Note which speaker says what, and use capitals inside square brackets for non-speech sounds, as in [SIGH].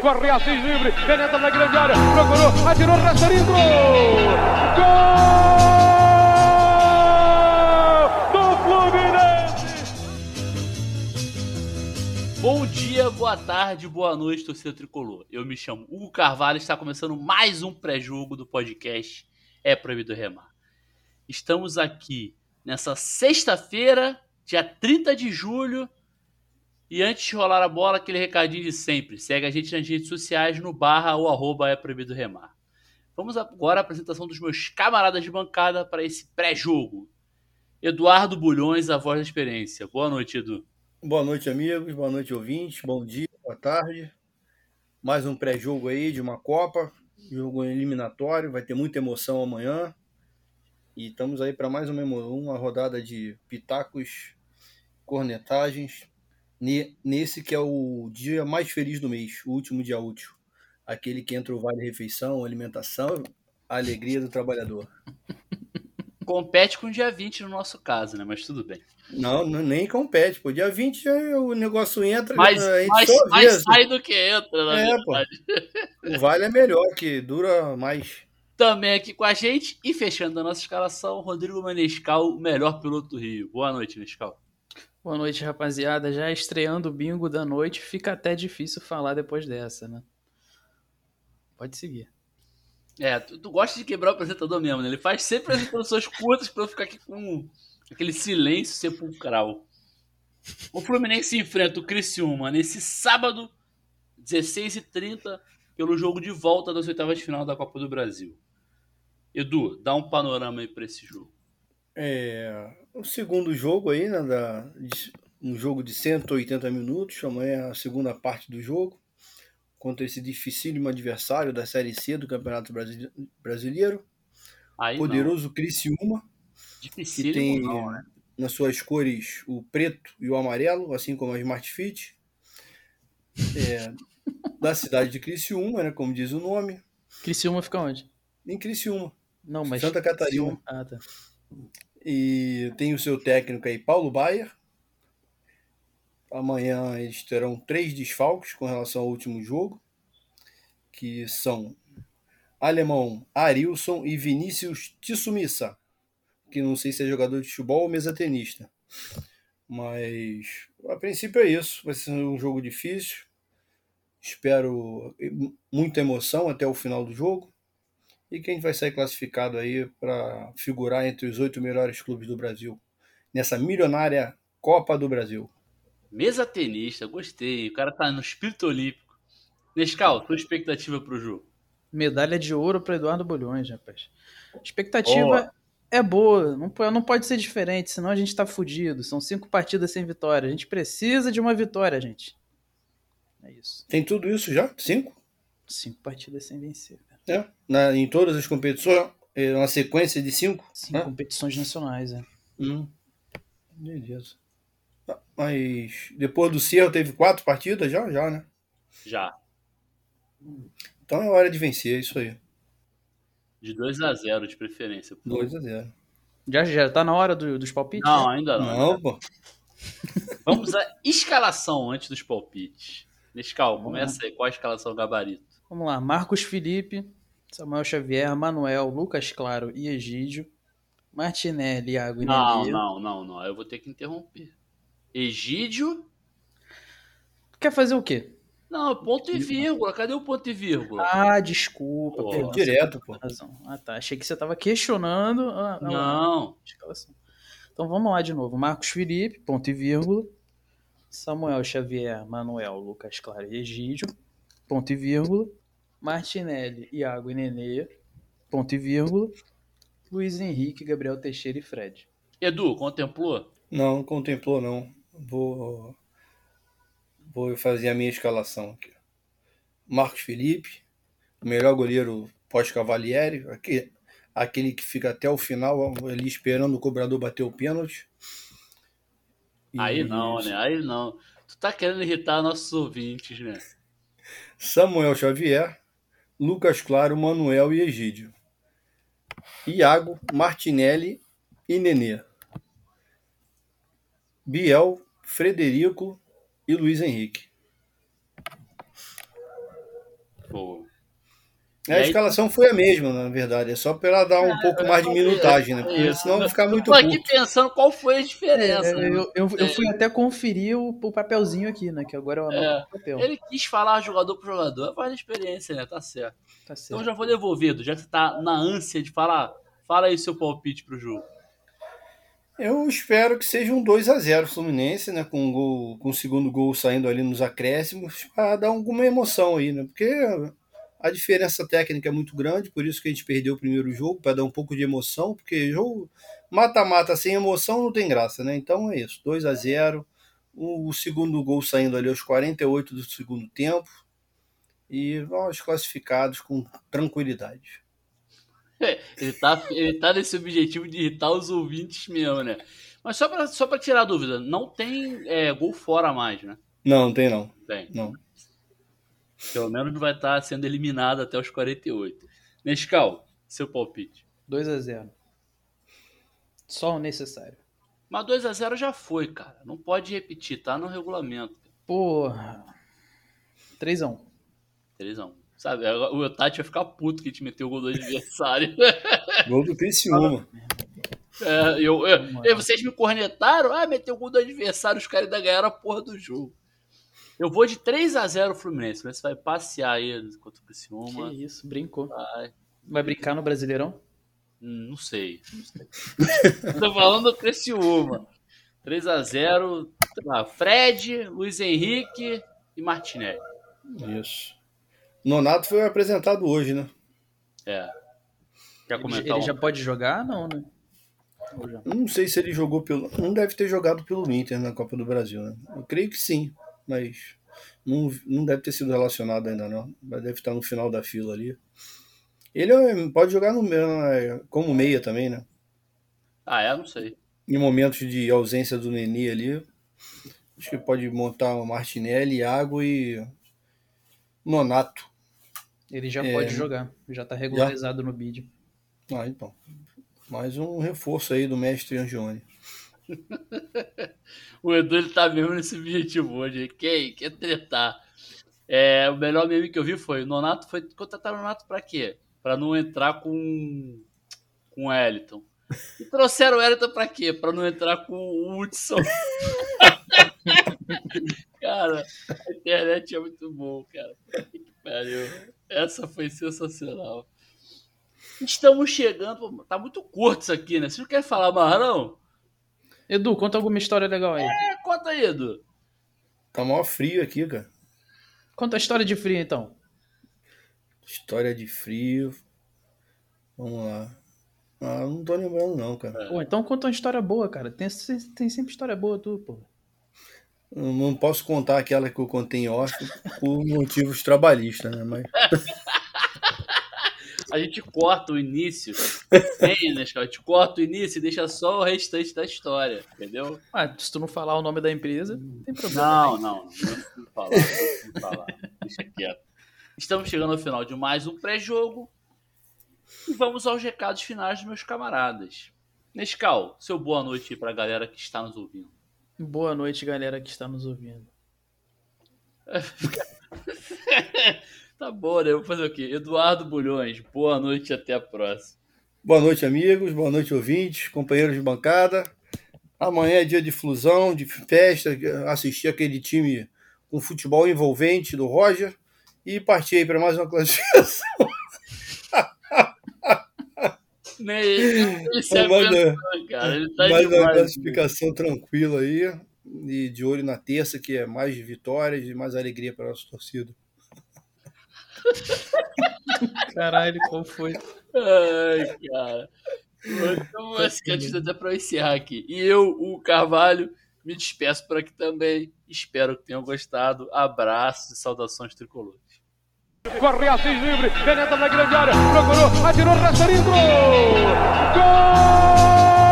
Speaker 1: corre Assis livre, penetra na grande área, procurou, atirou, rasteirinho, gol!
Speaker 2: Bom dia, boa tarde, boa noite, torcedor tricolor. Eu me chamo Hugo Carvalho e está começando mais um pré-jogo do podcast É Proibido Remar. Estamos aqui nessa sexta-feira, dia 30 de julho. E antes de rolar a bola, aquele recadinho de sempre. Segue a gente nas redes sociais no barra ou arroba É Proibido Remar. Vamos agora à apresentação dos meus camaradas de bancada para esse pré-jogo. Eduardo Bulhões, a voz da experiência. Boa noite, Edu.
Speaker 3: Boa noite, amigos. Boa noite, ouvintes. Bom dia, boa tarde. Mais um pré-jogo aí de uma Copa, jogo eliminatório. Vai ter muita emoção amanhã. E estamos aí para mais uma, uma rodada de pitacos, cornetagens, nesse que é o dia mais feliz do mês, o último dia útil. Aquele que entra o vale refeição, alimentação, a alegria do trabalhador.
Speaker 2: Compete com o dia 20 no nosso caso, né? Mas tudo bem.
Speaker 3: Não, nem compete, pô. Dia 20 já o negócio entra.
Speaker 2: Mais, mais, mais sai do que entra, na é, verdade.
Speaker 3: Pô. O Vale é melhor, que dura mais.
Speaker 2: Também aqui com a gente e fechando a nossa escalação, Rodrigo Manescal, o melhor piloto do Rio. Boa noite, Manescal.
Speaker 4: Boa noite, rapaziada. Já estreando o bingo da noite, fica até difícil falar depois dessa, né? Pode seguir.
Speaker 2: É, tu, tu gosta de quebrar o apresentador mesmo, né? Ele faz sempre apresentações curtas pra eu ficar aqui com aquele silêncio sepulcral. O Fluminense enfrenta o Criciúma nesse sábado, 16h30, pelo jogo de volta das oitavas de final da Copa do Brasil. Edu, dá um panorama aí para esse jogo.
Speaker 3: É, o segundo jogo aí, né, da, um jogo de 180 minutos, amanhã é a segunda parte do jogo, contra esse dificílimo adversário da Série C do Campeonato Brasileiro. Aí Poderoso não. Criciúma,
Speaker 2: Dificílimo, que tem não, né?
Speaker 3: nas suas cores o preto e o amarelo, assim como a Smart Fit. É, [LAUGHS] da cidade de Criciúma, né, como diz o nome.
Speaker 4: Criciúma fica onde?
Speaker 3: Em Criciúma.
Speaker 4: Não, mas
Speaker 3: Santa Catarina.
Speaker 4: Ah, tá.
Speaker 3: E tem o seu técnico aí, Paulo Baier. Amanhã eles terão três desfalques com relação ao último jogo, que são Alemão Arilson e Vinícius Tissumissa que não sei se é jogador de futebol ou mesa tenista. Mas a princípio é isso. Vai ser um jogo difícil. Espero muita emoção até o final do jogo. E quem vai sair classificado aí para figurar entre os oito melhores clubes do Brasil nessa milionária Copa do Brasil.
Speaker 2: Mesa tenista, gostei. O cara tá no espírito olímpico. Nescal, tua expectativa pro jogo?
Speaker 4: Medalha de ouro para Eduardo Bolhões, rapaz. Expectativa é boa, não, não pode ser diferente, senão a gente tá fudido. São cinco partidas sem vitória. A gente precisa de uma vitória, gente. É isso.
Speaker 3: Tem tudo isso já? Cinco?
Speaker 4: Cinco partidas sem vencer.
Speaker 3: É, na, em todas as competições, é uma sequência de cinco?
Speaker 4: Cinco competições nacionais, é.
Speaker 3: Hum. Beleza. Ah, mas depois do Cerro teve quatro partidas já? Já, né?
Speaker 2: Já.
Speaker 3: Então é hora de vencer, é isso aí.
Speaker 2: De 2 a 0 de preferência.
Speaker 3: 2 a 0
Speaker 4: Já, já tá na hora do, dos palpites?
Speaker 2: Não, ainda não.
Speaker 3: Não, pô.
Speaker 2: Vamos à escalação antes dos palpites. Nescal, começa aí. Qual a escalação gabarito?
Speaker 4: Vamos lá. Marcos Felipe, Samuel Xavier, Manuel, Lucas Claro e Egídio. Martinelli, Iago e
Speaker 2: Não, Nenê. não, não, não. Eu vou ter que interromper. Egídio.
Speaker 4: Quer fazer o quê?
Speaker 2: Não, ponto e vírgula. Cadê o ponto e vírgula?
Speaker 4: Ah, desculpa.
Speaker 3: Pô, pô, direto, pô.
Speaker 4: Razão. Ah, tá. Achei que você tava questionando. A,
Speaker 2: não.
Speaker 4: Então vamos lá de novo. Marcos Felipe, ponto e vírgula. Samuel Xavier, Manuel, Lucas Claro e Egídio, ponto e vírgula. Martinelli, Iago e Nenê, ponto e vírgula. Luiz Henrique, Gabriel Teixeira e Fred.
Speaker 2: Edu, contemplou?
Speaker 3: Não, contemplou não. Vou Vou fazer a minha escalação aqui. Marcos Felipe, o melhor goleiro pós-Cavalieri, aquele que fica até o final ali esperando o cobrador bater o pênalti.
Speaker 2: E... Aí não, né? Aí não. Tu tá querendo irritar nossos ouvintes, né?
Speaker 3: Samuel Xavier, Lucas Claro, Manuel e Egídio. Iago, Martinelli e Nenê. Biel, Frederico, e Luiz Henrique.
Speaker 2: Boa.
Speaker 3: É, a escalação foi a mesma, na verdade. É só para ela dar um é, pouco mais de minutagem, né? Porque senão vai ficar muito
Speaker 2: Tô aqui pensando qual foi a diferença. É,
Speaker 4: né? eu, eu, eu, fui até conferir o, o, papelzinho aqui, né? Que agora é o é, papel.
Speaker 2: Ele quis falar jogador por jogador. Faz a experiência, né? Tá certo. tá certo. Então já vou devolvido, já que você tá na ânsia de falar. Fala aí seu palpite pro jogo.
Speaker 3: Eu espero que seja um 2 a 0 Fluminense, né? Com, um gol, com o segundo gol saindo ali nos acréscimos, para dar alguma emoção aí, né? Porque a diferença técnica é muito grande, por isso que a gente perdeu o primeiro jogo, para dar um pouco de emoção, porque jogo mata-mata sem emoção não tem graça, né? Então é isso, 2 a 0 o, segundo gol saindo ali aos 48 do segundo tempo, e nós classificados com tranquilidade.
Speaker 2: É, ele, tá, ele tá nesse objetivo de irritar os ouvintes mesmo, né? Mas só para só pra tirar a dúvida, não tem é, gol fora mais, né?
Speaker 3: Não, não tem não.
Speaker 2: Tem.
Speaker 3: Não.
Speaker 2: Pelo menos vai estar sendo eliminado até os 48. Nescau, seu palpite.
Speaker 4: 2 a 0 Só o necessário.
Speaker 2: Mas 2 a 0 já foi, cara. Não pode repetir, tá no regulamento.
Speaker 4: Porra. 3 a 1
Speaker 2: 3 a 1 Sabe, o Tati vai ficar puto que te meteu o gol do adversário. [LAUGHS]
Speaker 3: gol do Criciúma.
Speaker 2: É, eu, eu, vocês me cornetaram? Ah, meteu o gol do adversário, os caras ainda ganharam a porra do jogo. Eu vou de 3 a 0 Fluminense. Você vai passear aí contra o Criciúma.
Speaker 4: Que isso, brincou. Vai, vai brincar no Brasileirão?
Speaker 2: Não sei. Não sei. [LAUGHS] Tô falando do Criciúma. 3 a 0 lá, Fred, Luiz Henrique e Martinelli.
Speaker 3: Isso. Nonato foi apresentado hoje, né?
Speaker 2: É.
Speaker 4: Quer comentar? Ele, ele já pode jogar? Não, né?
Speaker 3: Não sei se ele jogou pelo. Não deve ter jogado pelo Inter na Copa do Brasil, né? Eu creio que sim mas não, não deve ter sido relacionado ainda não. Mas deve estar no final da fila ali. Ele é, pode jogar no, é, como meia também, né?
Speaker 2: Ah, é? Não sei.
Speaker 3: Em momentos de ausência do Neni ali, acho que pode montar o Martinelli, Iago e Nonato.
Speaker 4: Ele já é... pode jogar, já está regularizado já? no bid.
Speaker 3: Ah, então. Mais um reforço aí do mestre Angione. [LAUGHS]
Speaker 2: o Edu ele tá mesmo nesse objetivo hoje. Quem quer tretar? É, o melhor meme que eu vi foi: o Nonato foi contratar o Nonato pra quê? Pra não entrar com, com o Eliton. E trouxeram o Eliton pra quê? Pra não entrar com o Hudson. [LAUGHS] cara, a internet é muito bom, cara. Pariu. Essa foi sensacional. Estamos chegando. Tá muito curto isso aqui, né? Vocês não querem falar mais, não?
Speaker 4: Edu, conta alguma história legal aí.
Speaker 2: É, conta aí, Edu.
Speaker 3: Tá mó frio aqui, cara.
Speaker 4: Conta a história de frio, então.
Speaker 3: História de frio. Vamos lá. Ah, não tô lembrando, não, cara.
Speaker 4: Pô, então conta uma história boa, cara. Tem, tem sempre história boa, tu, pô.
Speaker 3: Eu não posso contar aquela que eu contei em off por motivos trabalhistas, né? Mas. [LAUGHS]
Speaker 2: a gente corta o início. Tem, né, A gente corta o início e deixa só o restante da história, entendeu?
Speaker 4: Ah, se tu não falar o nome da empresa, não tem problema.
Speaker 2: Não, não, não, não falar, não falar. Deixa quieto. Estamos chegando ao final de mais um pré-jogo. E vamos aos recados finais dos meus camaradas. Nescau, seu boa noite para a galera que está nos ouvindo.
Speaker 4: Boa noite, galera que está nos ouvindo. [LAUGHS]
Speaker 2: Tá bom, né? Vou fazer o quê? Eduardo Bulhões, boa noite e até a próxima.
Speaker 3: Boa noite, amigos. Boa noite, ouvintes, companheiros de bancada. Amanhã é dia de fusão, de festa, assistir aquele time com futebol envolvente do Roger e partir aí para mais uma classificação. [LAUGHS]
Speaker 2: Nem ele, se
Speaker 3: aguenta, cara. Ele tá mais demais, uma classificação tranquila aí e de olho na terça, que é mais vitórias e mais alegria para nossa torcida. [LAUGHS]
Speaker 4: Caralho, qual foi?
Speaker 2: Ai, cara. Então, esse candidato até para encerrar aqui. E eu, o Carvalho, me despeço por aqui também. Espero que tenham gostado. Abraços e saudações tricolores.
Speaker 1: Corre assim livre, penetra na grande área, procurou, atirou, Rasterinho, gol! Gol!